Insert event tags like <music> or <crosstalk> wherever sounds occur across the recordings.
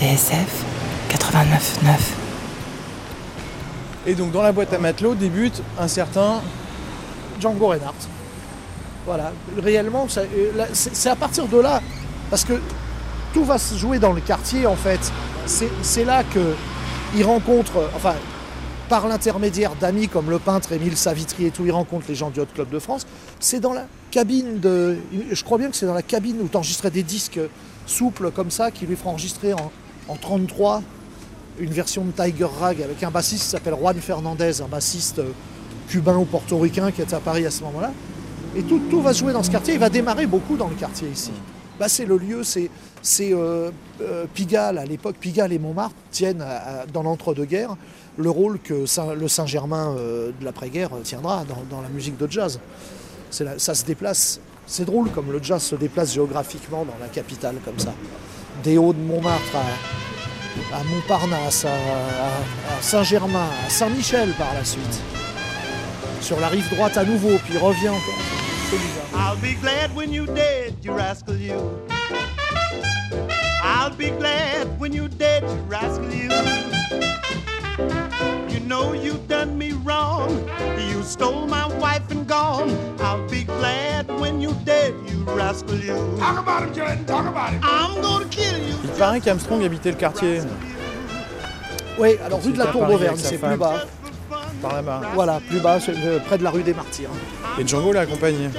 TSF 89.9. Et donc dans la boîte à matelot débute un certain Django Reinhardt. Voilà, réellement, euh, c'est à partir de là, parce que tout va se jouer dans le quartier en fait. C'est là que il rencontre, euh, enfin, par l'intermédiaire d'amis comme le peintre Émile Savitry et tout, il rencontre les gens du Hot Club de France. C'est dans la cabine de, je crois bien que c'est dans la cabine où tu enregistrais des disques souples comme ça, qui lui fera enregistrer en, en 33 une version de Tiger Rag avec un bassiste qui s'appelle Juan Fernandez, un bassiste euh, cubain ou portoricain qui était à Paris à ce moment-là. Et tout, va jouer dans ce quartier. Il va démarrer beaucoup dans le quartier ici. Bah, c'est le lieu, c'est, euh, euh, Pigalle à l'époque. Pigalle et Montmartre tiennent dans l'entre-deux-guerres le rôle que le Saint-Germain de l'après-guerre tiendra dans, la musique de jazz. Ça se déplace. C'est drôle comme le jazz se déplace géographiquement dans la capitale comme ça. Des hauts de Montmartre à, Montparnasse, à, Saint-Germain, à Saint-Michel par la suite. Sur la rive droite à nouveau, puis revient. I'll be glad when you dead, you rascal you. I'll be glad when you dead, you rascal you. You know you done me wrong. You stole my wife and gone. I'll be glad when you dead, you rascal you. Talk about him, Jordan. Talk about him. I'm gonna kill you. Il paraît qu'Armstrong habitait le quartier, Oui, alors, rue de la Tour d'Auvergne, c'est plus bas. par là-bas. Voilà, plus bas, c'est, euh, près de la rue des Martyrs. Et Django l'a accompagné.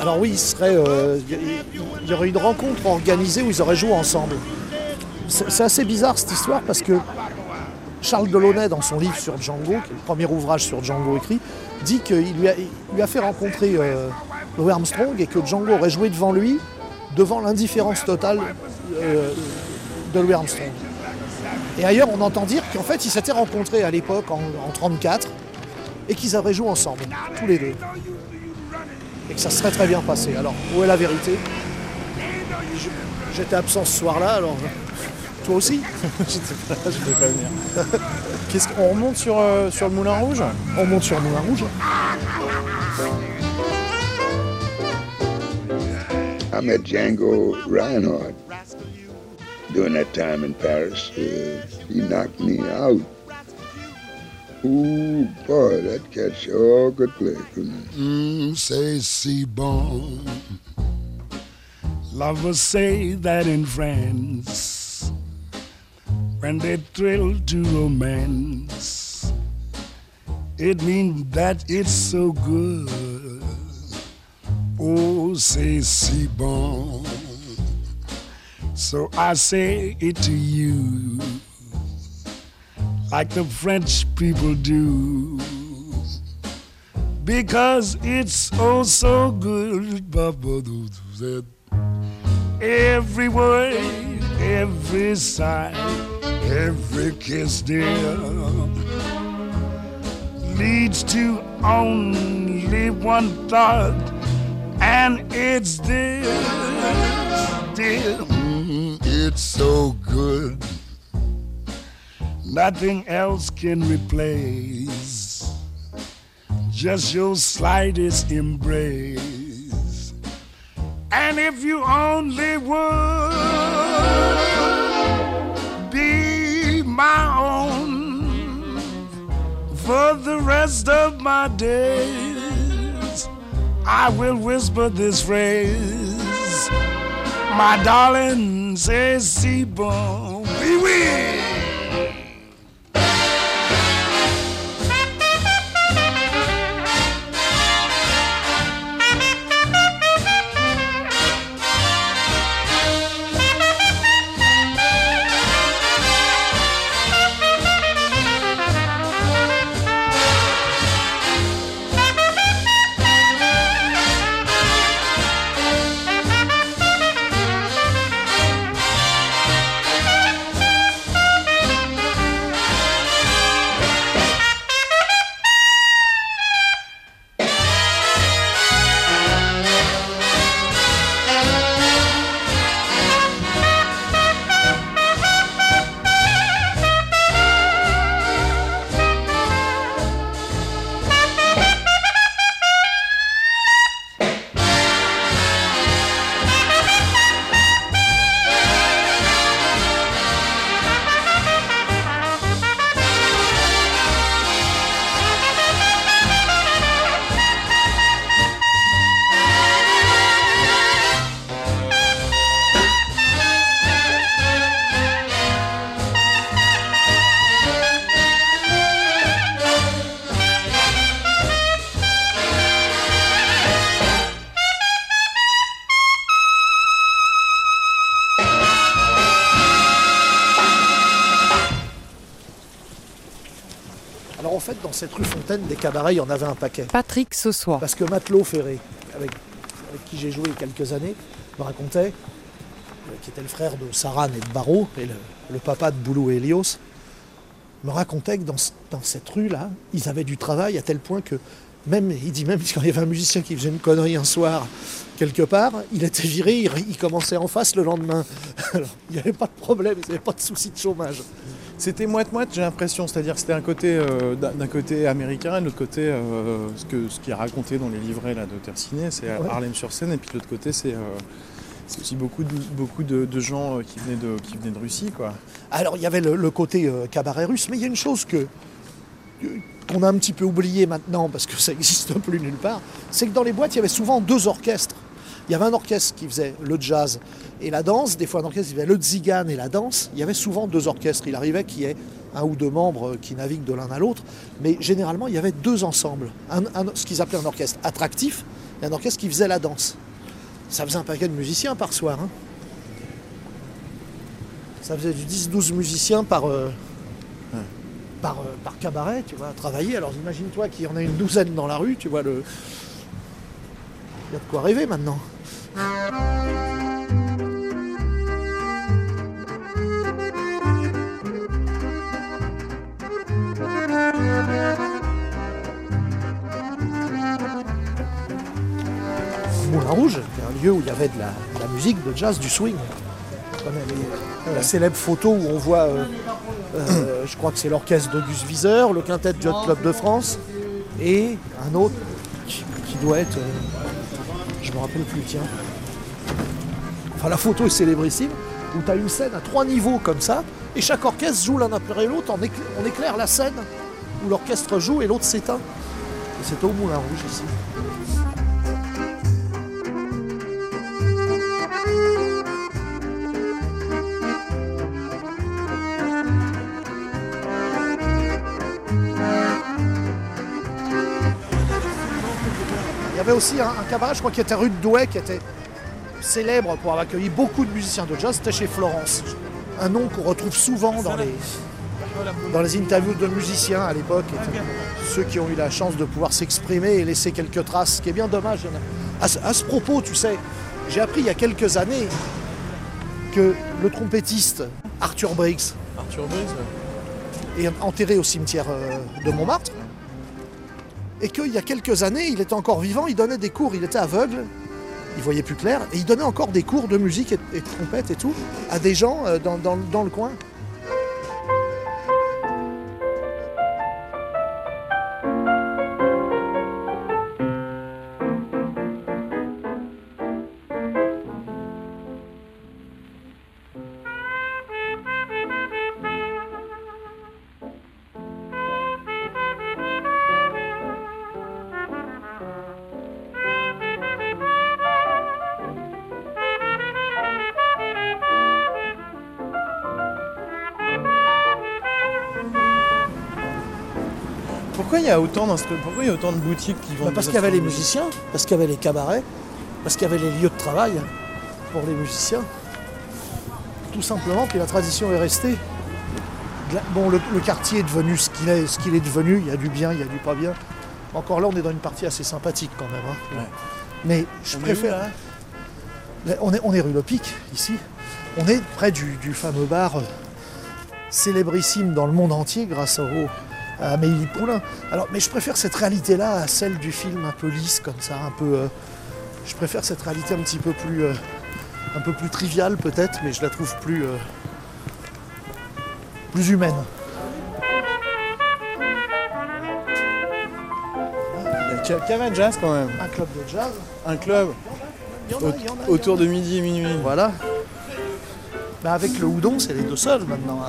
Alors oui, il serait, euh, il y- il y aurait une rencontre organisée où ils auraient joué ensemble. C'est assez bizarre cette histoire parce que Charles Delaunay, dans son livre sur Django, qui est le premier ouvrage sur Django écrit, dit qu'il lui a, fait rencontrer euh, Louis Armstrong et que Django aurait joué devant lui, devant l'indifférence totale euh, de Louis Armstrong. Et ailleurs, on entend dire qu'en fait, ils s'étaient rencontrés à l'époque, en, en 34, et qu'ils auraient joué ensemble, tous les deux. Et que ça serait très bien passé. Alors, où est la vérité? J'étais absent ce soir-là, alors... Toi aussi <laughs> J'étais pas là, je pouvais pas venir. <laughs> Qu'est-ce qu'on remonte sur, euh, sur le Moulin Rouge On monte sur Moulin Rouge. I met Django Reinhardt during that time in Paris. Uh, he knocked me out. Ooh, boy, that cat sure could play. Mm, say C-Bon. Lovers say that in France, when they thrill to romance, it means that it's so good. Oh, say C-Bon. So I say it to you, like the French people do because it's oh so good. Every word, every sigh, every kiss, dear, leads to only one thought, and it's this, dear. Mm, it's so good. Nothing else can replace just your slightest embrace. And if you only would my own for the rest of my days, I will whisper this phrase. My darling say, see, bon, oui, cette rue Fontaine, des cabarets, il y en avait un paquet. Patrick Sossois. Parce que Matelot Ferré, avec, avec qui j'ai joué il y a quelques années, me racontait, euh, qui était le frère de Saran et de Barreau, et le, le papa de Boulou et Elios, me racontait que dans, ce- dans cette rue-là, ils avaient du travail à tel point que même, il dit même <laughs> quand il y avait un musicien qui faisait une connerie un soir quelque part, il était viré, il, il commençait en face le lendemain. <laughs> Alors, il n'y avait pas de problème, il n'y avait pas de souci de chômage. C'était moite-moite, j'ai l'impression. C'est-à-dire que c'était un côté, euh, d'un côté américain et de l'autre côté, euh, ce, que, ce qui est raconté dans les livrets là, de Terciné, c'est Ouais. Harlem-sur-Seine. Et puis de l'autre côté, c'est euh, c'est aussi beaucoup, de, beaucoup de, de gens euh, qui venaient de, qui venaient de Russie. Quoi. Alors il y avait le, le côté euh, cabaret russe, mais il y a une chose que que- qu'on a un petit peu oublié maintenant parce que ça <laughs> n'existe plus nulle part, c'est que dans les boîtes il y avait souvent deux orchestres. Il y avait un orchestre qui faisait le jazz et la danse, des fois un orchestre qui faisait le zigan et la danse. Il y avait souvent deux orchestres. Il arrivait qu'il y ait un ou deux membres qui naviguent de l'un à l'autre, mais généralement il y avait deux ensembles. Un- un- ce qu'ils appelaient un orchestre attractif et un orchestre qui faisait la danse. Ça faisait un paquet de musiciens par soir. hein. Ça faisait du 10-12 musiciens par, euh, par, euh, par cabaret, tu vois, travailler. Alors imagine-toi qu'il y en a une douzaine dans la rue, tu vois, le... y a de quoi rêver maintenant. Moulin Rouge, un lieu où il y avait de la, de la musique, de jazz, du swing. Les- la célèbre photo où on voit, euh, euh, je crois que c'est l'orchestre d'Auguste Viseur, le quintet du Hot Club de France, et un autre qui, doit être, euh, je me rappelle plus, tiens. Enfin, la photo est célébrissime, où tu as une scène à trois niveaux comme ça, et chaque orchestre joue l'un après l'autre, on, écla- on éclaire la scène où l'orchestre joue et l'autre s'éteint. Et c'est au Moulin Rouge ici. Avait aussi un, un cabaret, je crois, qui était rue de Douai, qui était célèbre pour avoir accueilli beaucoup de musiciens de jazz, c'était chez Florence. Un nom qu'on retrouve souvent dans les, dans les interviews de musiciens à l'époque. Ceux qui ont eu la chance de pouvoir s'exprimer et laisser quelques traces, ce qui est bien dommage. il y À, ce- à ce propos, tu sais, j'ai appris il y a quelques années que le trompettiste Arthur Briggs Arthur est enterré au cimetière euh, de Montmartre. Et qu'il y a quelques années, il était encore vivant, il donnait des cours, il était aveugle, il voyait plus clair, et il donnait encore des cours de musique et, de trompette et tout à des gens euh, dans le coin. Il y a autant Pourquoi il y a autant de boutiques qui vendent Bah, parce qu'il y avait les musiciens, parce qu'il y avait les cabarets, parce qu'il y avait les lieux de travail pour les musiciens. Tout simplement, puis la tradition est restée. Bon, le, le quartier est devenu ce qu'il est, ce qu'il est devenu, il y a du bien, il y a du pas bien. Encore là, on est dans une partie assez sympathique quand même. hein. Ouais. Mais je On est où, préfère. là? On est, on est rue Le Pic, ici. On est près du, du fameux bar euh, célébrissime dans le monde entier grâce au, Amélie Poulain. Alors, mais je préfère cette réalité-là à celle du film un peu lisse, comme ça, un peu. euh, je préfère cette réalité un petit peu plus. euh, un peu plus triviale peut-être, mais je la trouve plus. euh, plus humaine. Il y a Cava Jazz quand même. Un club de jazz. Un club Il y en a, au- il y en a, il y en autour de midi et minuit. Voilà. Bah, avec le houdon, c'est les deux seuls maintenant.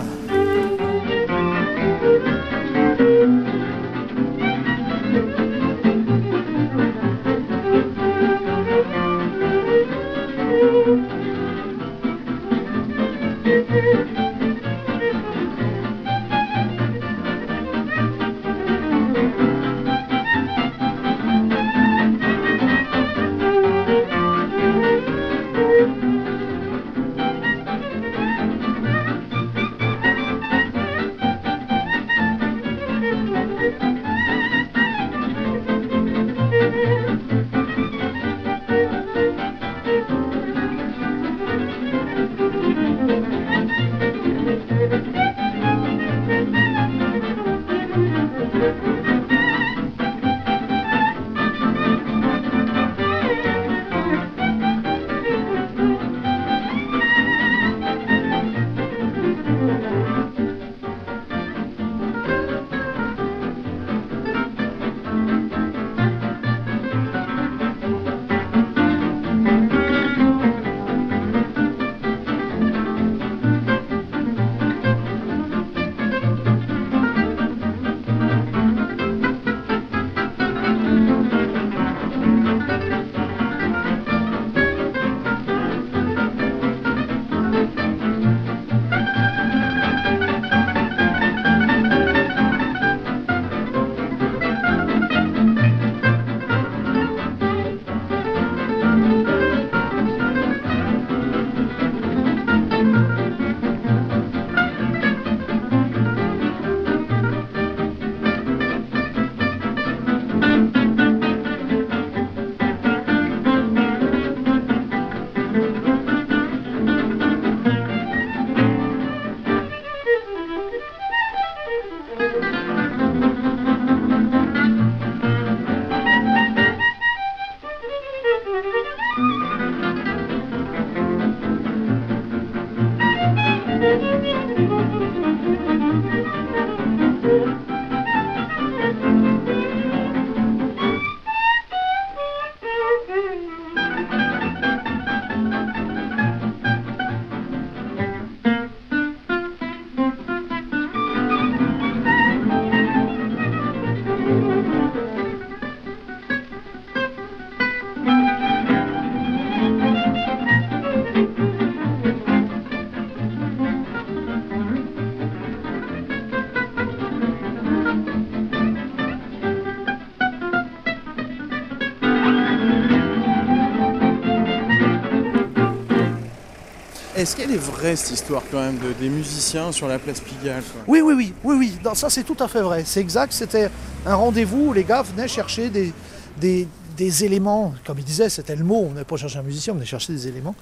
Est-ce qu'elle est vraie cette histoire quand même de, des musiciens sur la place Pigalle quoi? Oui, oui, oui, oui, oui. Non, ça c'est tout à fait vrai. C'est exact. C'était un rendez-vous où les gars venaient chercher des, des, des éléments. Comme ils disaient, c'était le mot. On n'allait pas chercher un musicien, on venait chercher des éléments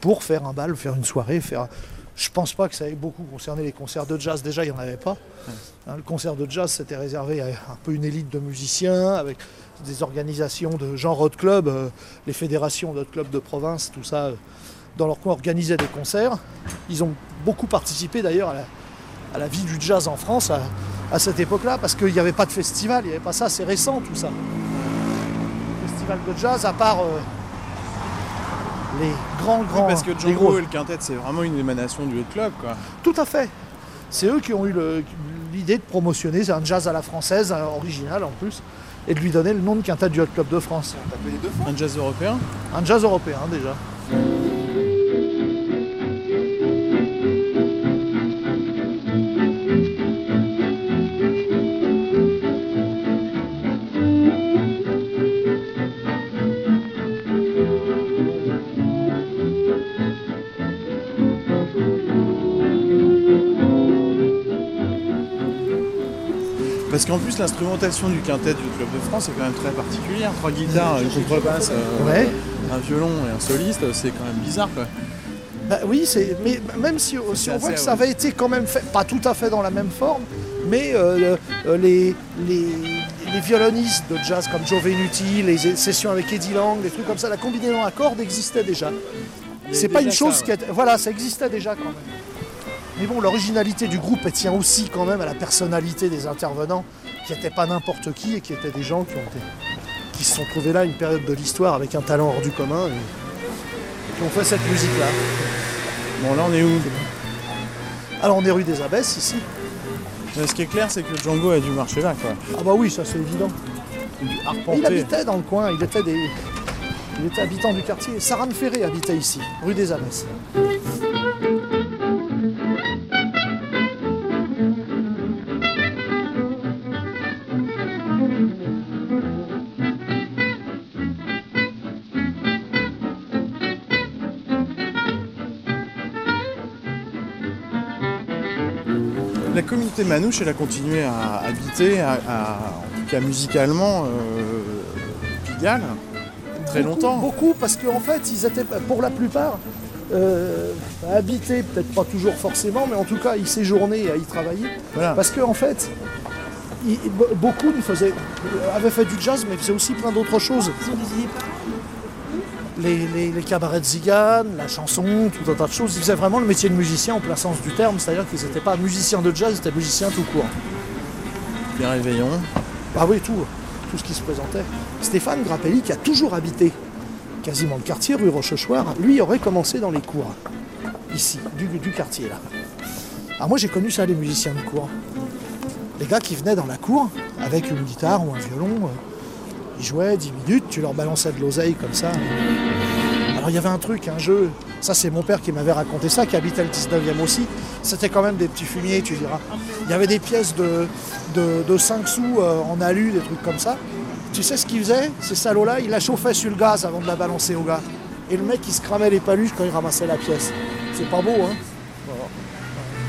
pour faire un bal, faire une soirée, faire. Je pense pas que ça ait beaucoup concerné les concerts de jazz. Déjà, il n'y en avait pas. Hein, le concert de jazz, c'était réservé à un peu une élite de musiciens, avec des organisations de genre hot club, euh, les fédérations d'hot club de province, tout ça, euh, dans leur coin organisaient des concerts. Ils ont beaucoup participé d'ailleurs à la, à la vie du jazz en France à, à cette époque-là, parce qu'il n'y avait pas de festival, il n'y avait pas ça, c'est récent tout ça. Festival de jazz, à part euh, les grands, grands. Parce que Django gros- et le quintet, c'est vraiment une émanation du hot club quoi. Tout à fait. C'est eux qui ont eu le- l'idée de promotionner un jazz à la française, un original en plus, et de lui donner le nom de quintet du Hot Club de France. Un jazz européen? Un jazz européen déjà. Parce qu'en plus, l'instrumentation du quintet du Club de France est quand même très particulière. Trois guitares, une contrebasse, euh, Ouais. un violon et un soliste, c'est quand même bizarre quoi. Bah oui, mais même si, si on voit que ouais. ça avait été quand même fait, pas tout à fait dans la même forme, mais euh, euh, les, les, les violonistes de jazz comme Joe Venuti, les sessions avec Eddie Lang, des trucs comme ça, la combinaison à cordes existait déjà. C'est pas une chose ça, qui était- Voilà, ça existait déjà quand même. Mais bon, l'originalité du groupe, elle tient aussi quand même à la personnalité des intervenants, qui n'étaient pas n'importe qui et qui étaient des gens qui, ont été- qui se sont trouvés là une période de l'histoire avec un talent hors du commun et qui ont fait cette musique-là. Bon là on est où Alors on est rue des Abbesses ici. Mais Ce qui est clair, c'est que Django a dû marcher là quoi. Ah bah oui, ça c'est évident. Il habitait dans le coin, il était, des... il était habitant du quartier. Saran Ferré habitait ici, rue des Abbesses. Manouche, elle a continué à habiter, à, à- en tout cas musicalement, euh, Pigalle, très Beaucoup, longtemps. Beaucoup, parce qu'en fait, ils étaient, pour la plupart, euh, habités, peut-être pas toujours forcément, mais en tout cas, ils séjournaient et à y travailler. Voilà. Parce qu'en fait, ils- be- beaucoup faisaient, avaient fait du jazz, mais faisaient aussi plein d'autres choses. Les, les, les cabarets de zigane, la chanson, tout un tas de choses. Ils faisaient vraiment le métier de musicien au plein sens du terme, c'est-à-dire qu'ils n'étaient pas musiciens de jazz, ils étaient musiciens tout court. Les réveillons. Ah oui, tout, tout ce qui se présentait. Stéphane Grappelli, qui a toujours habité quasiment le quartier, rue Rochechouart, lui aurait commencé dans les cours, ici, du, du quartier là. Alors moi j'ai connu ça, les musiciens de cour. Les gars qui venaient dans la cour avec une guitare ou un violon, euh, ils jouaient 10 minutes, tu leur balançais de l'oseille comme ça. Alors il y avait un truc, un jeu, ça c'est mon père qui m'avait raconté ça, qui habitait le 19e aussi. C'était quand même des petits fumiers, tu diras. Il y avait des pièces de, de, de 5 sous euh, en alu, des trucs comme ça. Tu sais ce qu'ils faisaient Ces salauds-là, ils la chauffaient sur le gaz avant de la balancer au gars. Et le mec, il se cramait les paluches quand il ramassait la pièce. C'est pas beau, hein?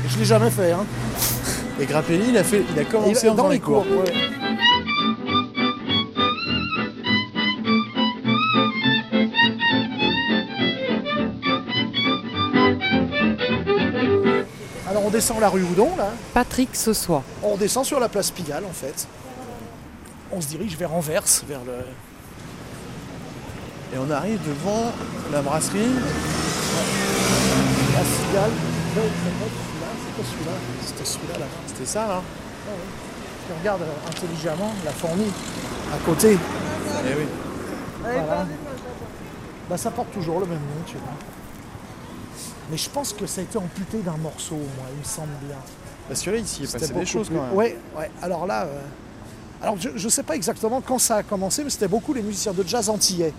Je l'ai jamais fait, hein Et Grappelli, il a, fait, il a commencé en faisant les cours. ouais. Descend la rue Houdon, là. Patrick Sossois. On descend sur la place Pigalle, en fait. On se dirige vers Anvers, vers le... Et on arrive devant la brasserie. la Pigalle. C'était celui-là. C'était celui-là là. C'était ça là Tu regardes euh, intelligemment la fourmi à côté. Eh oui. Voilà. Bah, ça porte toujours le même nom, tu vois. Mais je pense que ça a été amputé d'un morceau, moi, il me semble bien. Parce que là, ici, il est C'était passé des choses plus- quand même. Ouais, ouais. Alors là, euh, alors je ne sais pas exactement quand ça a commencé, mais c'était beaucoup les musiciens de jazz antillais.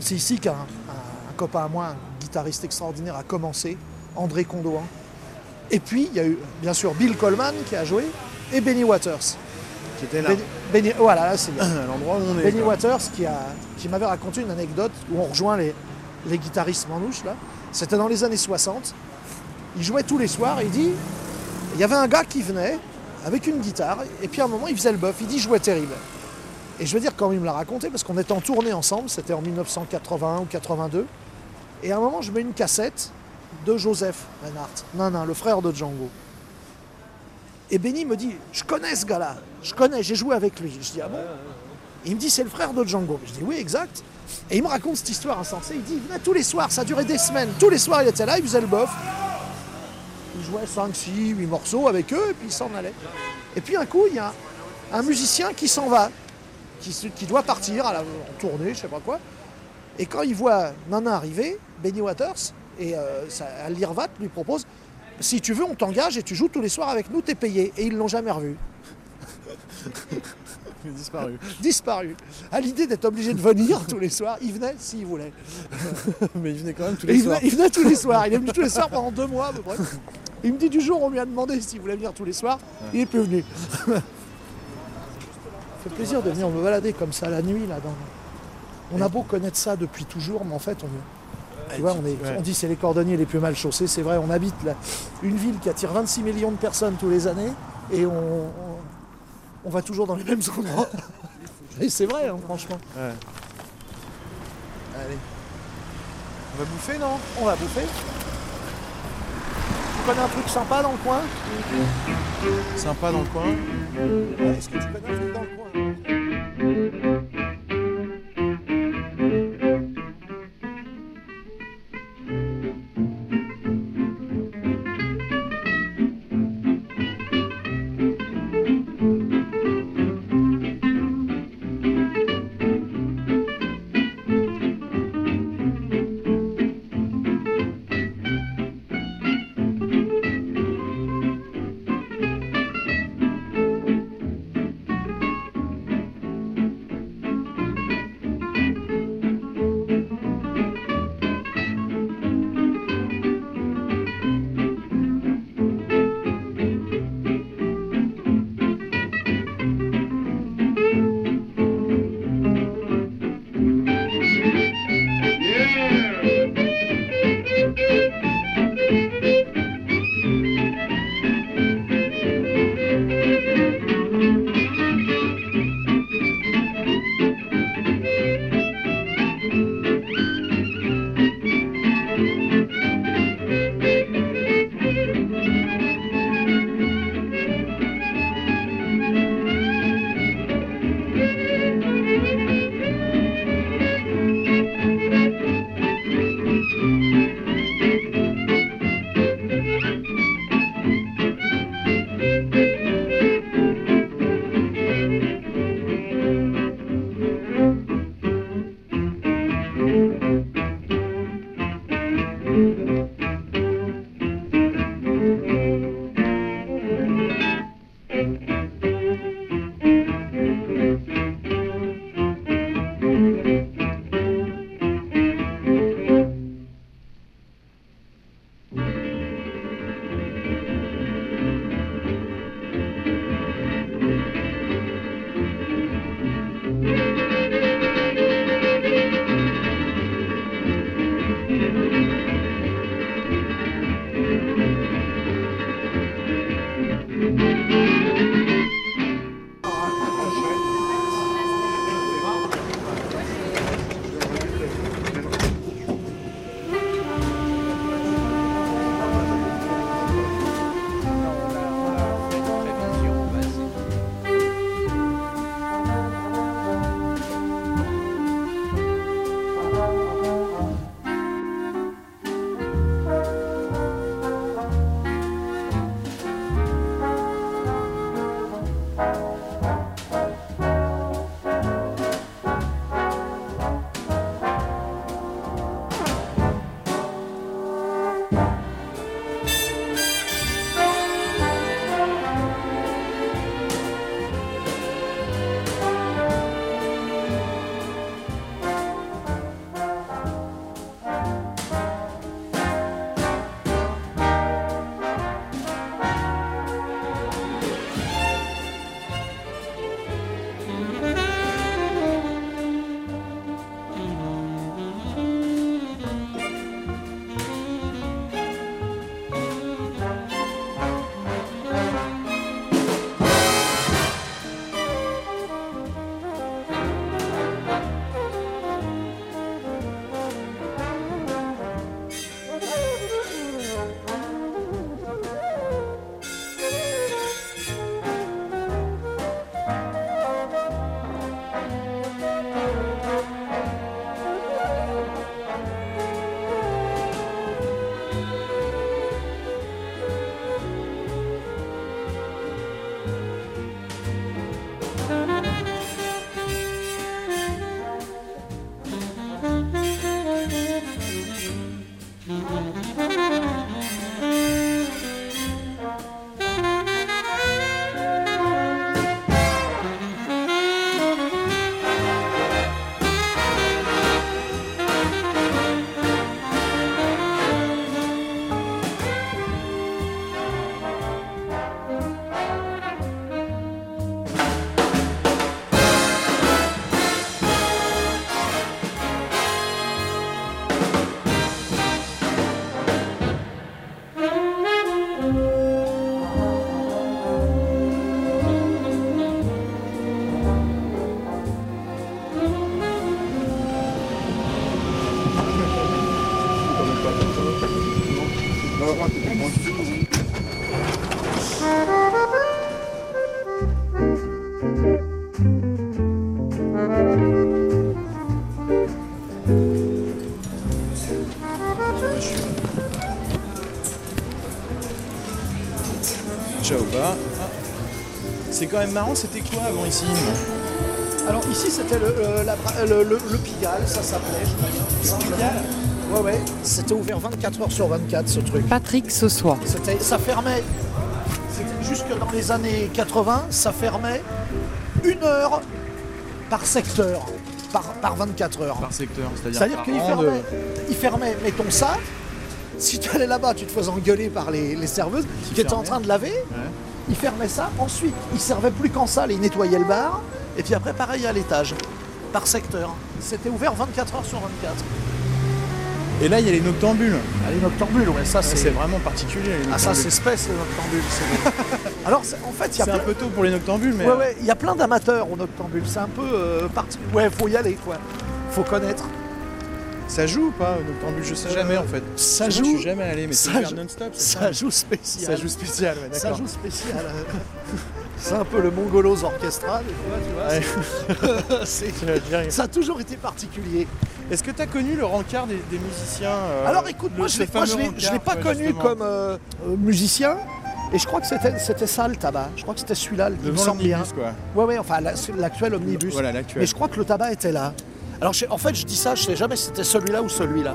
C'est ici qu'un un- un copain à moi, un guitariste extraordinaire, a commencé, André Condoin. Et puis, il y a eu, bien sûr, Bill Coleman qui a joué, et Benny Waters. Qui était là, Benny- Benny- voilà, là, c'est <coughs> à l'endroit où on est. Benny quoi. Waters qui, a, qui m'avait raconté une anecdote où on rejoint les, les guitaristes manouches là. C'était dans les années 60. Il jouait tous les soirs et il dit il y avait un gars qui venait avec une guitare et puis à un moment il faisait le bœuf. Il dit il jouait terrible. Et je veux dire quand il me l'a raconté parce qu'on était en tournée ensemble, c'était en 1981 ou 82. Et à un moment je mets une cassette de Joseph Reinhardt, non le frère de Django. Et Benny me dit je connais ce gars-là, je connais, j'ai joué avec lui. Je dis ah bon? Il me dit c'est le frère de Django. Je dis oui exact. Et il me raconte cette histoire insensée. Il dit tous les soirs, ça durait des semaines. Tous les soirs il était là, il faisait le bof. Il jouait 5, 6, 8 morceaux avec eux et puis il s'en allait. Et puis un coup il y a un musicien qui s'en va, qui, doit partir à la, en tournée, je sais pas quoi. Et quand il voit Nana arriver, Benny Waters, et euh, Lirvat lui propose si tu veux, on t'engage et tu joues tous les soirs avec nous, t'es payé. Et ils l'ont jamais revu. <laughs> <laughs> Disparu. disparu. À l'idée d'être obligé de venir tous les soirs, il venait s'il voulait. <laughs> Mais il venait quand même tous les il, soirs. venait, il venait tous les soirs. Il est venu tous les soirs pendant deux mois. <laughs> Il me dit du jour, on lui a demandé s'il voulait venir tous les soirs. Il est plus venu. Ça fait plaisir de venir me balader comme ça la nuit. là. Dans... On a beau connaître ça depuis toujours, mais en fait, on, tu vois, on, est, Ouais. on dit c'est les cordonniers les plus mal chaussés. C'est vrai, on habite là, une ville qui attire 26 millions de personnes tous les années et on, on va toujours dans les mêmes endroits. <laughs> Et c'est vrai, hein, franchement. Ouais. Allez. On va bouffer, non? On va bouffer. Tu connais un truc sympa dans le coin? Sympa dans le coin? Ouais, Est-ce que tu connais un truc dans le coin? Même marrant, c'était quoi avant ici Alors ici c'était le, euh, le, le- le Pigalle, ça s'appelait. je crois. Pigalle Ouais ouais. C'était ouvert 24 heures sur 24 ce truc. Patrick Sossois. C'était, ça fermait. C'était jusque dans les années 80, ça fermait une heure par secteur, par, par 24 heures. Par secteur, c'est-à-dire qu'il de- fermait, il fermait, mettons ça. Si tu allais là-bas, tu te faisais engueuler par les, les serveuses qui étaient en train de laver. Il fermait ça. Ensuite, il servait plus qu'en salle, il nettoyait le bar. Et puis après, pareil à l'étage, par secteur. C'était ouvert 24 heures sur 24. Et là, il y a les noctambules. Ah, les noctambules, ouais, ça C'est vraiment particulier. Les Ah, ça c'est space, les noctambules. <laughs> Alors, en fait, il y a C'est un peu tôt pour les noctambules, mais Ouais, ouais, il y a plein d'amateurs aux noctambules. C'est un peu euh, parti. Ouais, faut y aller, quoi. Faut connaître. Ça joue ou pas aux noctambules Je sais jamais en fait. Ça Je joue. suis jamais allé, mais c'est ça ouvert joue- non-stop. Ça joue spécial. Ça joue spécial, ouais, Ça joue spécial. <laughs> C'est un peu le Mongolos Orchestra, des fois, tu vois. <laughs> c'est- Tu vas dire- Ça a toujours été particulier. Est-ce que tu as connu le rencard des, des musiciens euh, Alors écoute, le- moi je ce l'ai pas connu justement. comme euh, euh, musicien. Et je crois que c'était ça le tabac. Je crois que c'était celui-là, il me semble bien. quoi. Ouais, ouais, enfin la- l'actuel omnibus. Voilà, l'actuel. Mais je crois que le tabac était là. Alors en fait, je dis ça, je sais jamais si c'était celui-là ou celui-là.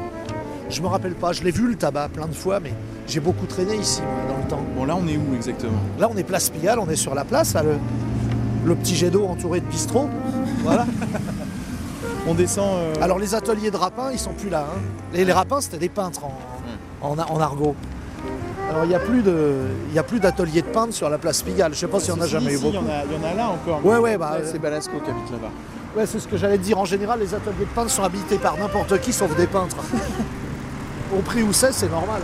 Je me rappelle pas. Je l'ai vu le tabac plein de fois, mais j'ai beaucoup traîné ici moi, dans le temps. Bon, là, on est où exactement? Là, on est place Pigalle, on est sur la place, là, le, le petit jet d'eau entouré de bistrot. Voilà. <laughs> On descend. euh, Alors les ateliers de rapins, ils sont plus là. hein. Les, les rapins, c'était des peintres en, en, en argot. Alors il n'y a plus de, il y a plus d'ateliers de peintres sur la place Pigalle. Je sais pas s'il y en a jamais eu Il y, beaucoup. en a- il y en a là encore. Ouais, ouais, bah, C'est Balasco qui habite là-bas. Ouais, c'est ce que j'allais dire. En général, les ateliers de peintres sont habités par n'importe qui sauf des peintres. Au prix où c'est, c'est normal.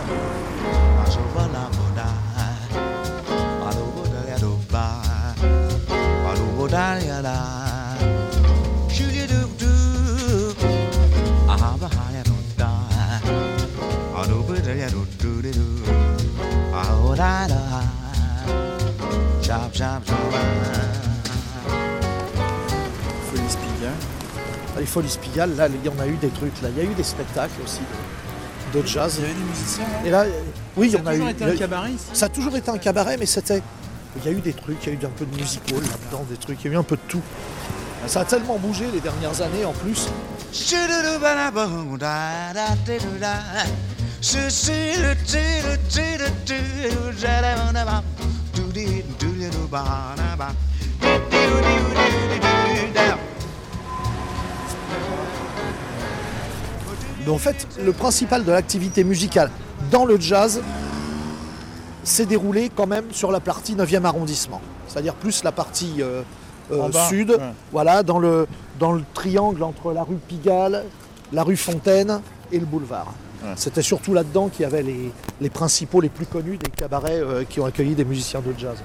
Les Folies Pigalle, là, il y en a eu des trucs. Là, il y a eu des spectacles aussi de, de jazz. Il y avait des musiciens là Et là, oui, il y Ça en a a eu. toujours été un cabaret ici Ça a toujours été un cabaret, mais c'était. Il y a eu des trucs, il y a eu un peu de musical là-dedans, des trucs, il y a eu un peu de tout. Ça a tellement bougé les dernières années en plus. Mais en fait, le principal de l'activité musicale dans le jazz s'est déroulé quand même sur la partie 9e arrondissement. C'est-à-dire plus la partie euh, euh, bas, sud, ouais. voilà, dans le, dans le triangle entre la rue Pigalle, la rue Fontaine et le boulevard. Ouais. C'était surtout là-dedans qu'il y avait les, les principaux, les plus connus des cabarets euh, qui ont accueilli des musiciens de jazz.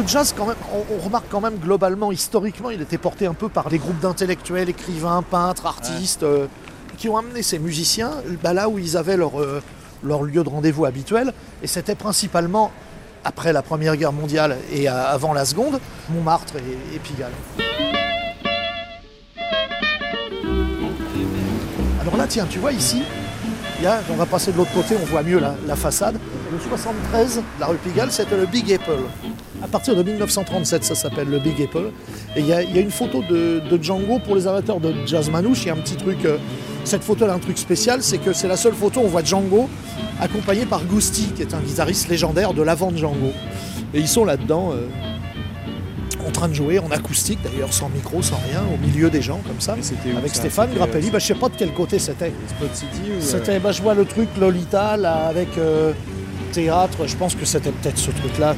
Le jazz, quand même, on, on remarque quand même globalement, historiquement, il était porté un peu par des groupes d'intellectuels, écrivains, peintres, artistes, euh, qui ont amené ces musiciens bah, là où ils avaient leur, euh, leur lieu de rendez-vous habituel. Et c'était principalement, après la Première Guerre mondiale et euh, avant la Seconde, Montmartre et, et Pigalle. Alors là, tiens, tu vois ici, il y a, on va passer de l'autre côté, on voit mieux la, la façade. Le 73, la rue Pigalle, c'était le Big Apple. À partir de 1937, ça s'appelle le Big Apple. Et il y, a- il y a une photo de, de Django pour les amateurs de jazz manouche. Il y a un petit truc. euh, cette photo elle a un truc spécial, c'est que c'est la seule photo où on voit Django accompagné par Gusti, qui est un guitariste légendaire de l'avant Django. Et ils sont là-dedans, euh, en train de jouer, en acoustique d'ailleurs, sans micro, sans rien, au milieu des gens comme ça. Où, Avec ça Stéphane C'était, Grappelli, euh, bah, je sais pas de quel côté c'était. Euh, C'était, bah, je vois le truc Lolita là avec euh, théâtre. Je pense que c'était peut-être ce truc-là.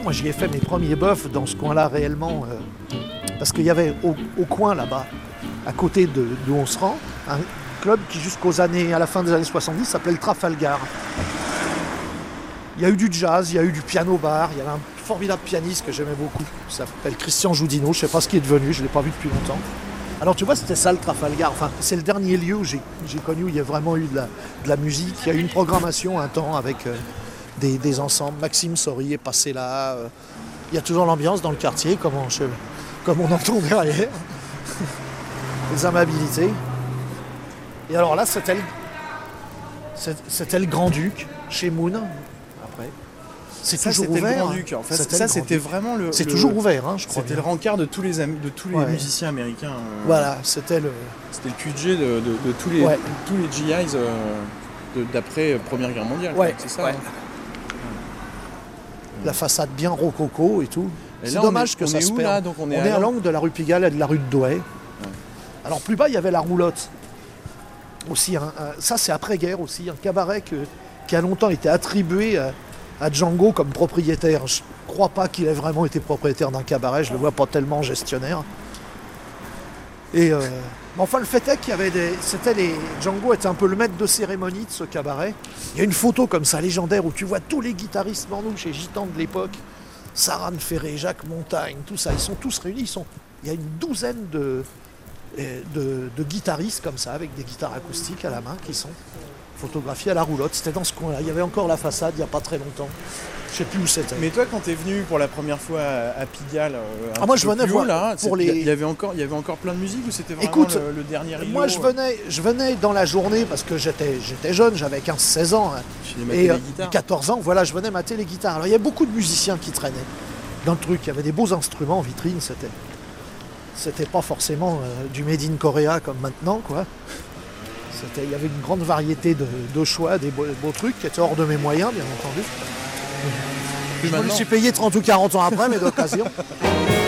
Moi, j'y ai fait mes premiers bœufs dans ce coin-là réellement, euh, parce qu'il y avait au, coin là-bas, à côté d'où on se rend, un club qui jusqu'aux années, à la fin des années 70, s'appelait le Trafalgar. Il y a eu du jazz, il y a eu du piano bar, il y avait un formidable pianiste que j'aimais beaucoup, qui s'appelle Christian Joudino, je sais pas ce qui est devenu, je ne l'ai pas vu depuis longtemps. Alors tu vois, c'était ça le Trafalgar, enfin c'est le dernier lieu où j'ai j'ai connu où il y a vraiment eu de la, de la musique, il y a eu une programmation un temps avec euh, des, des ensembles, Maxime Sori est passé là, euh, il y a toujours l'ambiance dans le quartier, comme on, comme on entend derrière, <laughs> les amabilités. Et alors là, c'était le, c'était le Grand-Duc, chez Moon, après. C'est toujours ouvert. le hein. Grand-Duc. En fait, ça, c'était vraiment le. C'est toujours ouvert, hein, je crois. C'était le rencard de tous les, de tous les Ouais. musiciens américains. euh, Voilà, c'était le. C'était le QG de, de- de tous, les, Ouais. tous les GIs euh, d'après Première Guerre mondiale. Ouais, C'est ça. hein. La façade bien rococo et tout. C'est dommage est- que ça se où, perde. là Donc, on est on à l'angle- de la rue Pigalle et de la rue de Douai. Alors plus bas, il y avait la roulotte. Aussi, un- un- ça c'est après-guerre aussi, un cabaret que- qui a longtemps été attribué à, à Django comme propriétaire. Je crois pas qu'il ait vraiment été propriétaire d'un cabaret, je le vois pas tellement gestionnaire. Et euh, enfin, le fait est qu'il y avait des. C'était les. Django était un peu le maître de cérémonie de ce cabaret. Il y a une photo comme ça légendaire où tu vois tous les guitaristes manouches et gitans de l'époque. Saran Ferré, Jacques Montagne, tout ça. Ils sont tous réunis. Il y a une douzaine de, euh, de, de guitaristes comme ça, avec des guitares acoustiques à la main, qui sont photographiés à la roulotte. C'était dans ce coin-là. Il y avait encore la façade il n'y a pas très longtemps. Je sais plus où c'était. Mais toi, quand t'es venu pour la première fois à, Pigalle, euh, un Ah, moi, je venais plus haut, voir là, pour c'est- les- Il y avait encore, il y avait encore plein de musique ou c'était vraiment Écoute, le, le dernier îlot Moi, je venais, je venais dans la journée parce que j'étais, j'étais jeune, j'avais 15-16 ans. hein. Et les euh, guitares. 14 ans, voilà, je venais mater les guitares. Alors il y a beaucoup de musiciens qui traînaient dans le truc. Il y avait des beaux instruments en vitrine. C'était, c'était pas forcément euh, du made in Korea comme maintenant, quoi. Il y avait une grande variété de, de choix, des beaux, beaux trucs qui étaient hors de mes moyens, bien entendu. Je me le suis payé 30 ou 40 ans après, mais d'occasion. <laughs>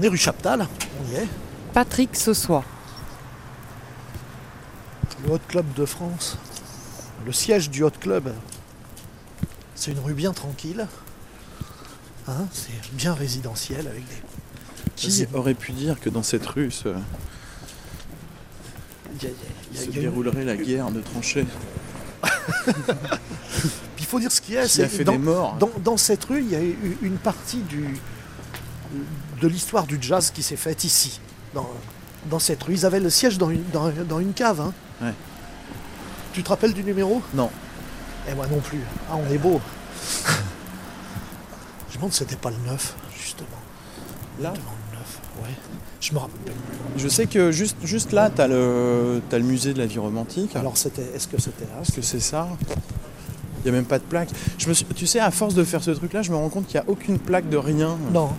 on est rue Chaptal, on y est. Patrick Sossois. Le Hot Club de France. Le siège du Hot Club. C'est une rue bien tranquille. Hein, c'est bien résidentiel avec des. Qui aurait pu dire que dans cette rue se, Il y a- il y a- se il y a une- déroulerait la guerre de tranchées <laughs> Puis il faut dire ce qu'il y a. C'est fait dans, des morts dans, dans cette rue, il y a eu une partie du, de l'histoire du jazz qui s'est faite ici, dans, dans cette rue. Ils avaient le siège dans une, dans, dans une cave. hein. Ouais. Tu te rappelles du numéro? Non. Et moi non plus. Ah, on est beau. Je me demande si c'était pas le 9, justement. Là? Devant le 9, ouais. Je me rappelle. Je sais que juste, juste là, t'as le, t'as le musée de la vie romantique. Alors, c'était, est-ce que c'était là? Est-ce que c'est ça? Il n'y a même pas de plaque. Je me suis- tu sais, à force de faire ce truc-là, je me rends compte qu'il n'y a aucune plaque de rien. Non,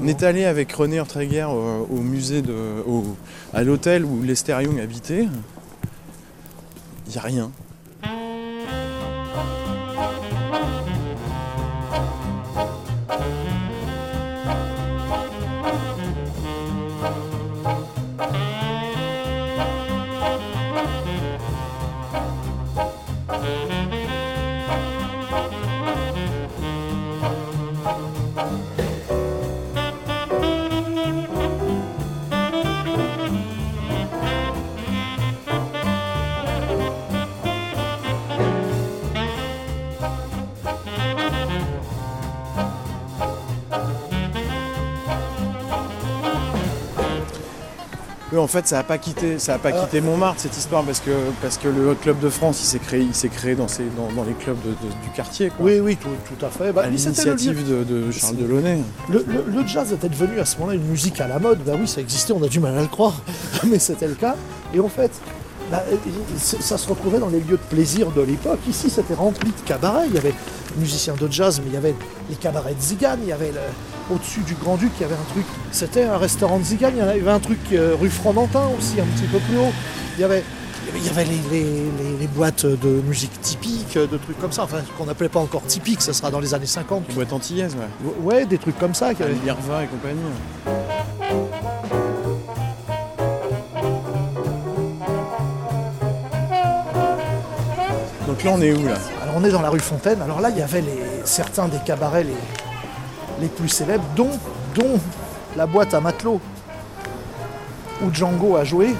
On est allé avec René Ortreguer au, musée de. à l'hôtel où Lester Young habitait. Il n'y a rien. En fait, ça n'a pas quitté, ça a pas Ah. quitté Montmartre cette histoire parce que parce que le Club de France, il s'est créé, il s'est créé dans, ces- dans, dans les clubs de- de- du quartier, quoi. Oui, oui, tout, tout à fait. Bah, à l'initiative de, de Charles Delaunay. Le, le- le jazz était devenu à ce moment-là une musique à la mode. Ben oui, ça existait, on a du mal à le croire, <laughs> mais c'était le cas. Et en fait, bah, ça se retrouvait dans les lieux de plaisir de l'époque. Ici, c'était rempli de cabarets. Il y avait musiciens de jazz, mais il y avait les cabarets de Zigane. Il y avait le- au-dessus du Grand-Duc, il y avait un truc. C'était un restaurant de Zigane. Il y avait un truc euh, rue Fromentin aussi, un petit peu plus haut. Il y avait. Il y avait les, les- les- les boîtes de musique typique, de trucs comme ça, enfin qu'on n'appelait pas encore typique, ça sera dans les années 50. Les boîtes antillaises, ouais. Ouais, des trucs comme ça. qui avaient- L'Irva et compagnie. Donc là, on est où là? Alors on est dans la rue Fontaine. Alors là, il y avait les, certains des cabarets les, les plus célèbres, dont, dont la boîte à matelot où Django a joué.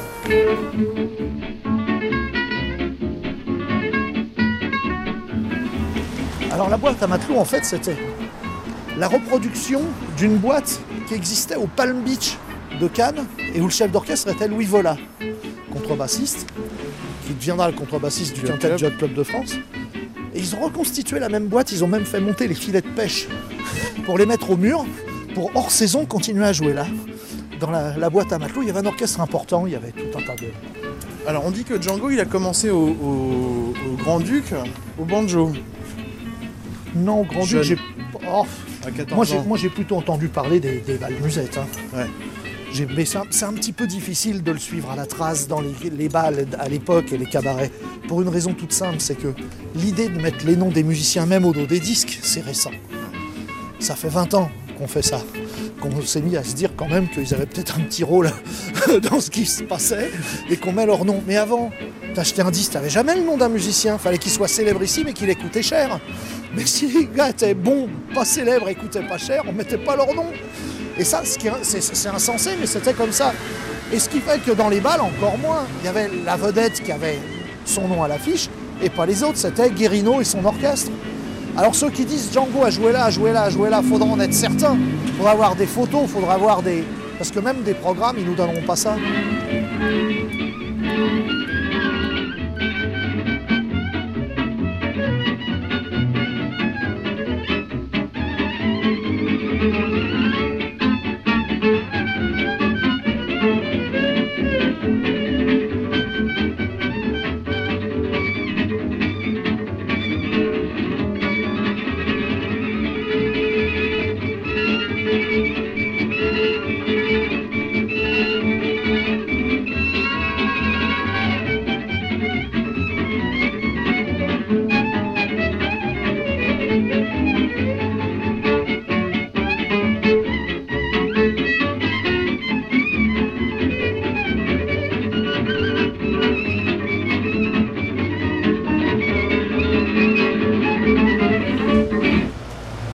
Alors la boîte à matelot, en fait, c'était la reproduction d'une boîte qui existait au Palm Beach de Cannes et où le chef d'orchestre était Louis Vola, contrebassiste, qui deviendra le contrebassiste du Quintet Club de France. Et ils ont reconstitué la même boîte, ils ont même fait monter les filets de pêche pour les mettre au mur, pour hors saison continuer à jouer là. Dans la, la boîte à matelot, il y avait un orchestre important, il y avait tout un tas de. Alors, on dit que Django, il a commencé au, au- au Grand-Duc, au banjo, Non, Grand Duc, Jeune. j'ai. oh, à 14 moi, j'ai, plutôt entendu parler des, des balmusettes. hein. Ouais. Mais c'est un, c'est un petit peu difficile de le suivre à la trace dans les, les balles à l'époque et les cabarets. Pour une raison toute simple, c'est que l'idée de mettre les noms des musiciens même au dos des disques, c'est récent. Ça fait 20 ans qu'on fait ça. Qu'on s'est mis à se dire quand même qu'ils avaient peut-être un petit rôle <laughs> dans ce qui se passait et qu'on met leur nom. Mais avant, t'achetais un disque, t'avais jamais le nom d'un musicien. Fallait qu'il soit célèbre ici, mais qu'il ait coûté cher. Mais si les gars étaient bons, pas célèbres et coûtaient pas cher, on mettait pas leur nom. Et ça, c'est insensé, mais c'était comme ça. Et ce qui fait que dans les balles, encore moins. Il y avait la vedette qui avait son nom à l'affiche, et pas les autres. C'était Guérino et son orchestre. Alors ceux qui disent Django a joué là, a joué là, a joué là, faudra en être certain. Faudra avoir des photos, faudra avoir des... Parce que même des programmes, ils nous donneront pas ça.